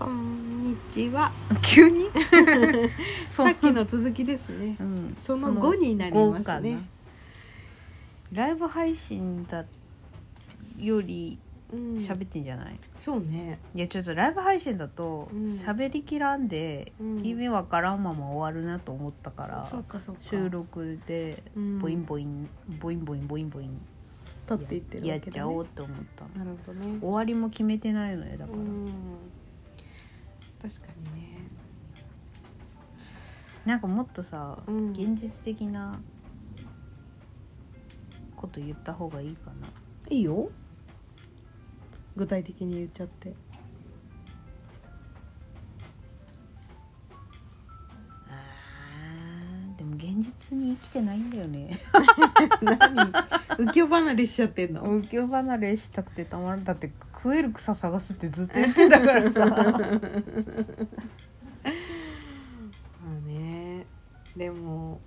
こんにちは。急に？さっきの続きですね。うん。その後になりますね。後かな。ライブ配信だよりうん。喋ってんじゃない、そうね。いやちょっとライブ配信だとうん。喋りきらんで、うん。意味わからんまま終わるなと思ったからそうかそうか。収録でうん。ボインボインボインボインボインボイン取っていってるやわけだね。っちゃおうって思ったの。なるほどね。終わりも決めてないのよだから、うん。確かにね。なんかもっとさ、うん現実的なこと言った方がいいかないいよ。具体的に言っちゃって。でも現実に生きてないんだよね 何？浮世離れしちゃってんの？浮世離れしたくてたまらんだって食える草探すってずっと言ってんだからさまあね。でも。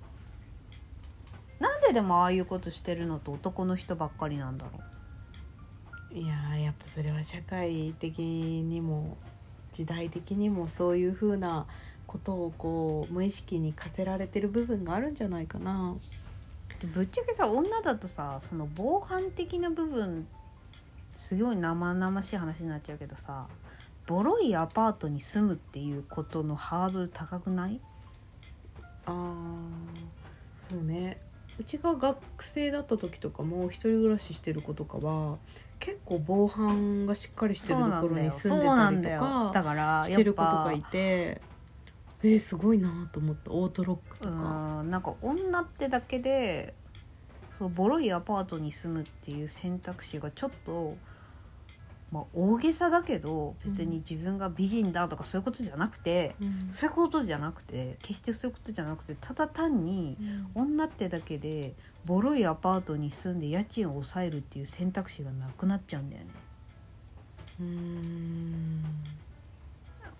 なんででもああいうことしてるのと男の人ばっかりなんだろういやーやっぱそれは社会的にも時代的にもそういうふうなことをこう無意識に課せられてる部分があるんじゃないかな。でぶっちゃけさ女だとさその防犯的な部分すごい生々しい話になっちゃうけどさボロいアパートに住むっていうことのハードル高くない？あーそうね。うちが学生だった時とかも一人暮らししてる子とかは結構防犯がしっかりしてるところに住んでたりなんだよ。とかだからしてる子とかいてえー、すごいなと思った。オートロックとうか。んなんか女ってだけでそうボロいアパートに住むっていう選択肢がちょっと、まあ、大げさだけど別に自分が美人だとかそういうことじゃなくて、うん。そういうことじゃなくて決してそういうことじゃなくてただ単に女ってだけでボロいアパートに住んで家賃を抑えるっていう選択肢がなくなっちゃうんだよね。うん。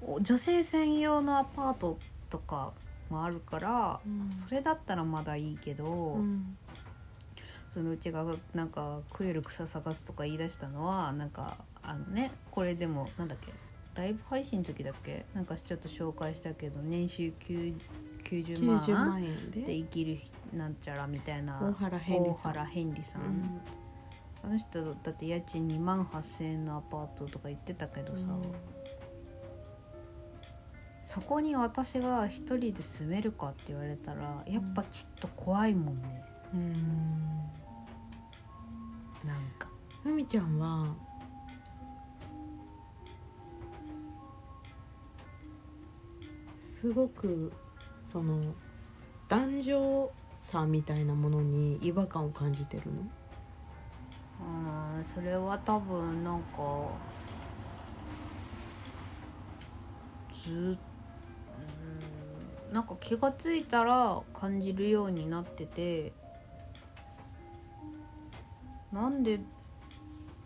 お女性専用のアパートとかもあるからそれだったらまだいいけど。うんそのうちがなんか食える草探すとか言い出したのはなんかあのねこれでもなんだっけライブ配信の時だっけなんかちょっと紹介したけど年収9 90万90万円で？で生きるなんちゃらみたいな大原ヘンリさん。ん、うん。あの人だって家賃2万8,000円のアパートとか言ってたけどさ、そこに私が一人で住めるかって言われたらやっぱちっと怖いもんねうん。なんか。ふみちゃんはすごくその男女差みたいなものに違和感を感じてるの？うんそれは多分なんかずうんなんか気がついたら感じるようになっててなんで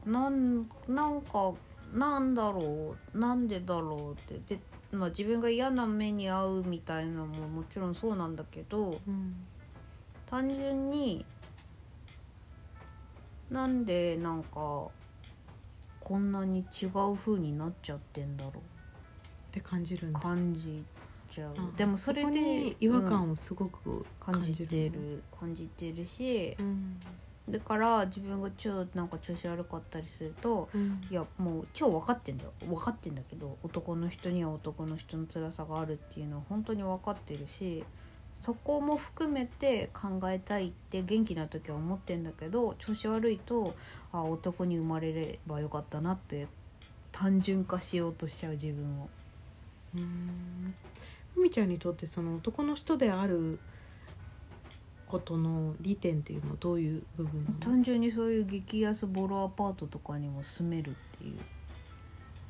なんなんかなんだろうなんでだろうってで、まあ、自分が嫌な目に遭うみたいなのももちろんそうなんだけど単純になんでなんかこんなに違う風になっちゃってんだろって感じるんうだ。感じちゃう。あでもそれこでに違和うん。感をすごく感感じてる感じてるしうんだから自分が超なんか調子悪かったりするとうん。いやもう超分かってんだよ。分かってんだけど男の人には男の人の辛さがあるっていうのは本当に分かってるしそこも含めて考えたいって元気な時は思ってんだけど調子悪いとあ男に生まれればよかったなって単純化しようとしちゃう自分を。うん。ふみちゃんにとってその男の人であることの利点っていうのはどういう部分なの？単純にそういう激安ボロアパートとかにも住めるっていう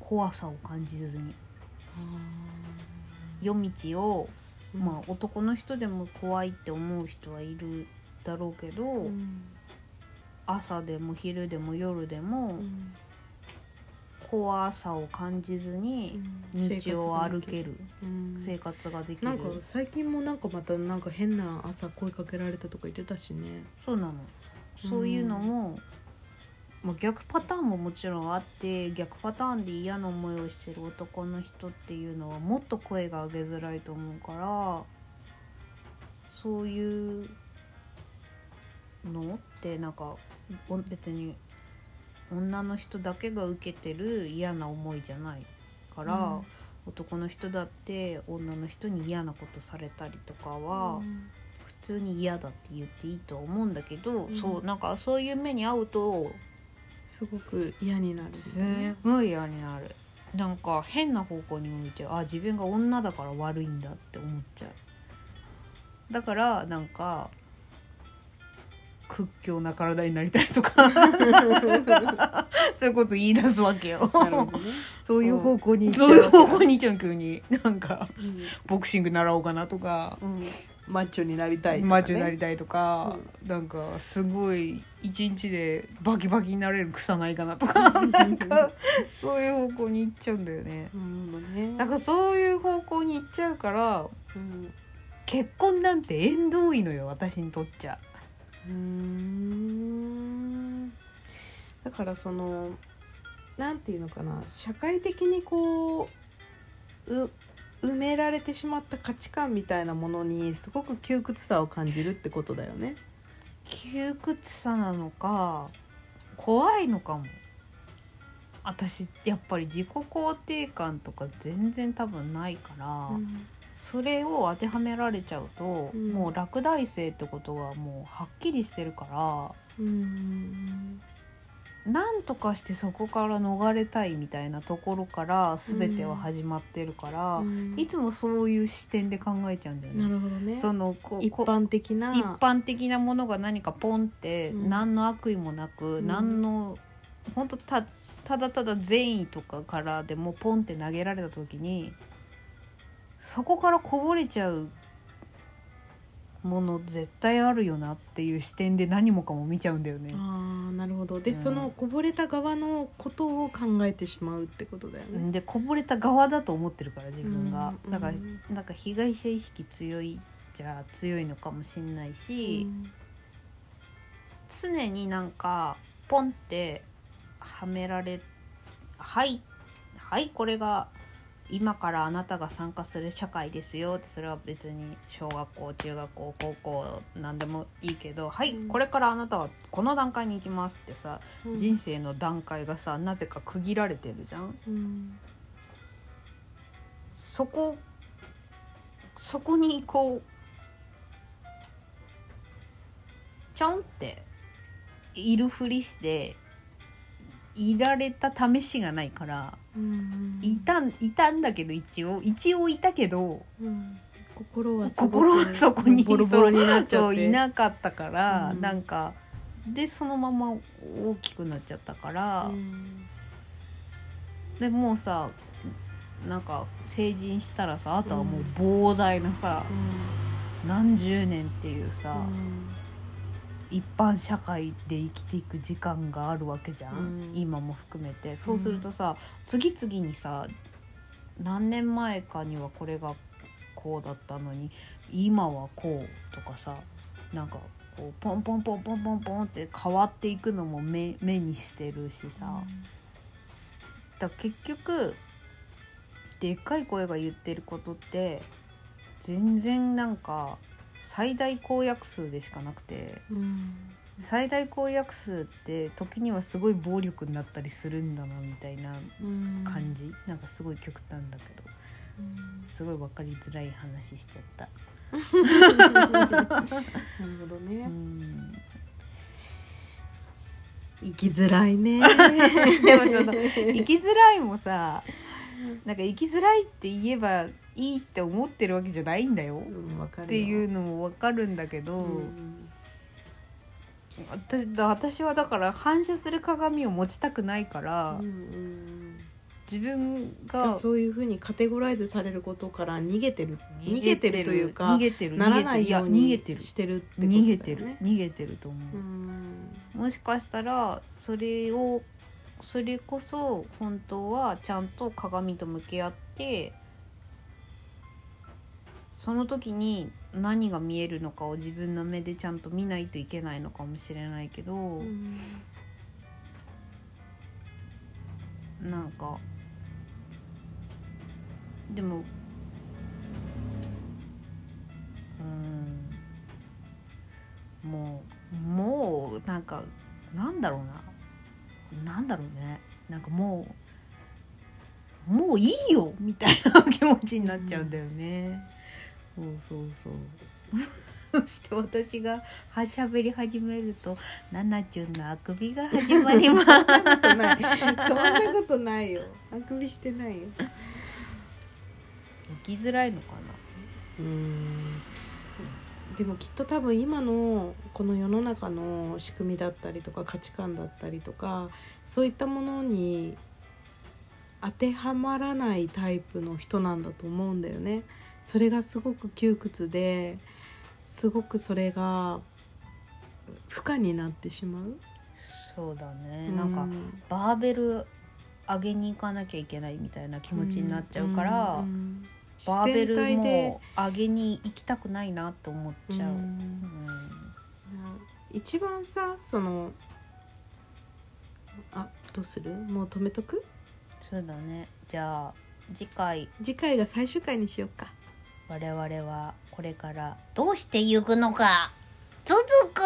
怖さを感じずに。夜道をあーまあ男の人でも怖いって思う人はいるだろうけど、うん。朝でも昼でも夜でもうん怖さを感じずに道を歩けるうん生活ができる、なんか最近もなんかまたなんか変な朝声かけられたとか言ってたしね。そうなの。そういうのもまあ、逆パターンももちろんあって逆パターンで嫌な思いをしてる男の人っていうのはもっと声が上げづらいと思うからそういうのってなんかお別に女の人だけが受けてる嫌な思いじゃないから、うん。男の人だって女の人に嫌なことされたりとかは。うん。普通に嫌だって言っていいとは思うんだけど、うん。そうなんかそういう目に遭うとすごく嫌になるすごい嫌になる。なんか変な方向に向いちゃうあ自分が女だから悪いんだって思っちゃう。だからなんか屈強な体になりたいとか。そういうこと言い出すわけよ。ね。そういう方向にそういう方向にいっちゃう急に。なんかうん。ボクシング習おうかなとか。うん。マッチョになりたいとか、ね、マッチョになりたいとか、なんかすごい一日でバキバキになれる草ないかなとか。なんかそういう方向に行っちゃうんだよね。うんね。だからそういう方向に行っちゃうからうん。結婚なんて縁遠いのよ私にとっちゃうーん。だからそのなんていうのかな社会的にこうう埋められてしまった価値観みたいなものにすごく窮屈さを感じるってことだよね。窮屈さなのか怖いのかも。私やっぱり自己肯定感とか全然多分ないから、それを当てはめられちゃうと、うん。もう落第生ってことがもうはっきりしてるからうん。なんとかしてそこから逃れたいみたいなところから全ては始まってるから、うん。いつもそういう視点で考えちゃうんだよね。なるほどね。そのここ一般的な。一般的なものが何かポンってうん。何の悪意もなく、うん。何の本当たただただ善意とかからでもポンって投げられた時にそこからこぼれちゃうもの絶対あるよなっていう視点で何もかも見ちゃうんだよね。あーなるほど。で、うん。そのこぼれた側のことを考えてしまうってことだよね。でこぼれた側だと思ってるから自分が、うん。だからうん。なんか被害者意識強いじゃ強いのかもしんないし、常になんかポンってはめられはいはいこれが今からあなたが参加する社会ですよってそれは別に小学校中学校高校なんでもいいけどはい、うんこれからあなたはこの段階に行きますってさ、うん。人生の段階がさなぜか区切られてるじゃん。うん。そこそこにこうちょんっているふりしていられた試しがないからうんいたんいたんだけど一応。一応いたけどうん。心は心はそこにボロボロになっちゃって。そういなかったから、うん。なんかでそのまま大きくなっちゃったから、うん。でもうさなんか成人したらさあとはもう膨大なさ、何十年っていうさ、一般社会で生きていく時間があるわけじゃん、うん。今も含めて。そうするとさ、次々にさ何年前かにはこれがこうだったのに今はこうとかさなんかこうポンポンポンポンポンポンって変わっていくのも目目にしてるしさ、だから結局でっかい声が言ってることって全然なんか最大公約数でしかなくてうん。最大公約数って時にはすごい暴力になったりするんだなみたいなうん。感じ、なんかすごい極端だけどうん。すごい分かりづらい話しちゃった。なるほどうねん。生きづらいね。でもその生きづらいもさなんか生きづらいって言えばいいって思ってるわけじゃないんだよ。うんっていうのも分かるんだけど、うん。私だ私はだから反射する鏡を持ちたくないから、うんうん自分ががそういうふうにカテゴライズされることから逃げてる。逃げてる。というか逃げてる。ならないよう逃にげてる。してるってことだよね。逃げてる。逃げてると思う、うん。もしかしたらそれをそれこそ本当はちゃんと鏡と向き合ってその時に何が見えるのかを自分の目でちゃんと見ないといけないのかもしれないけど、うんなんかでもうんもうもうなんかなんだろうな。なんだろうね。なんかもうもういいよみたいな気持ちになっちゃうんだよね、そうそうそう。そして私がはしゃべり始めると「ナナチュンのあくびが始まります」そんなことない。そんなことないよ。あくびしてないよ。起きづらいのかうん。でもきっと多分今のこの世の中の仕組みだったりとか価値観だったりとかそういったものに当てはまらないタイプの人なんだと思うんだよね。それがすごく窮屈ですごくそれが負荷になってしまう。なそうだね、なんかバーベル上げに行かなきゃいけないみたいな気持ちになっちゃうから、うんうんバーベルも上げに行きたくないなと思っちゃう、ううんん。一番さそのあどうする？もう止めとく？そうだね。じゃあ次回。次回が最終回にしようか我々はこれからどうしてゆくのか。続く。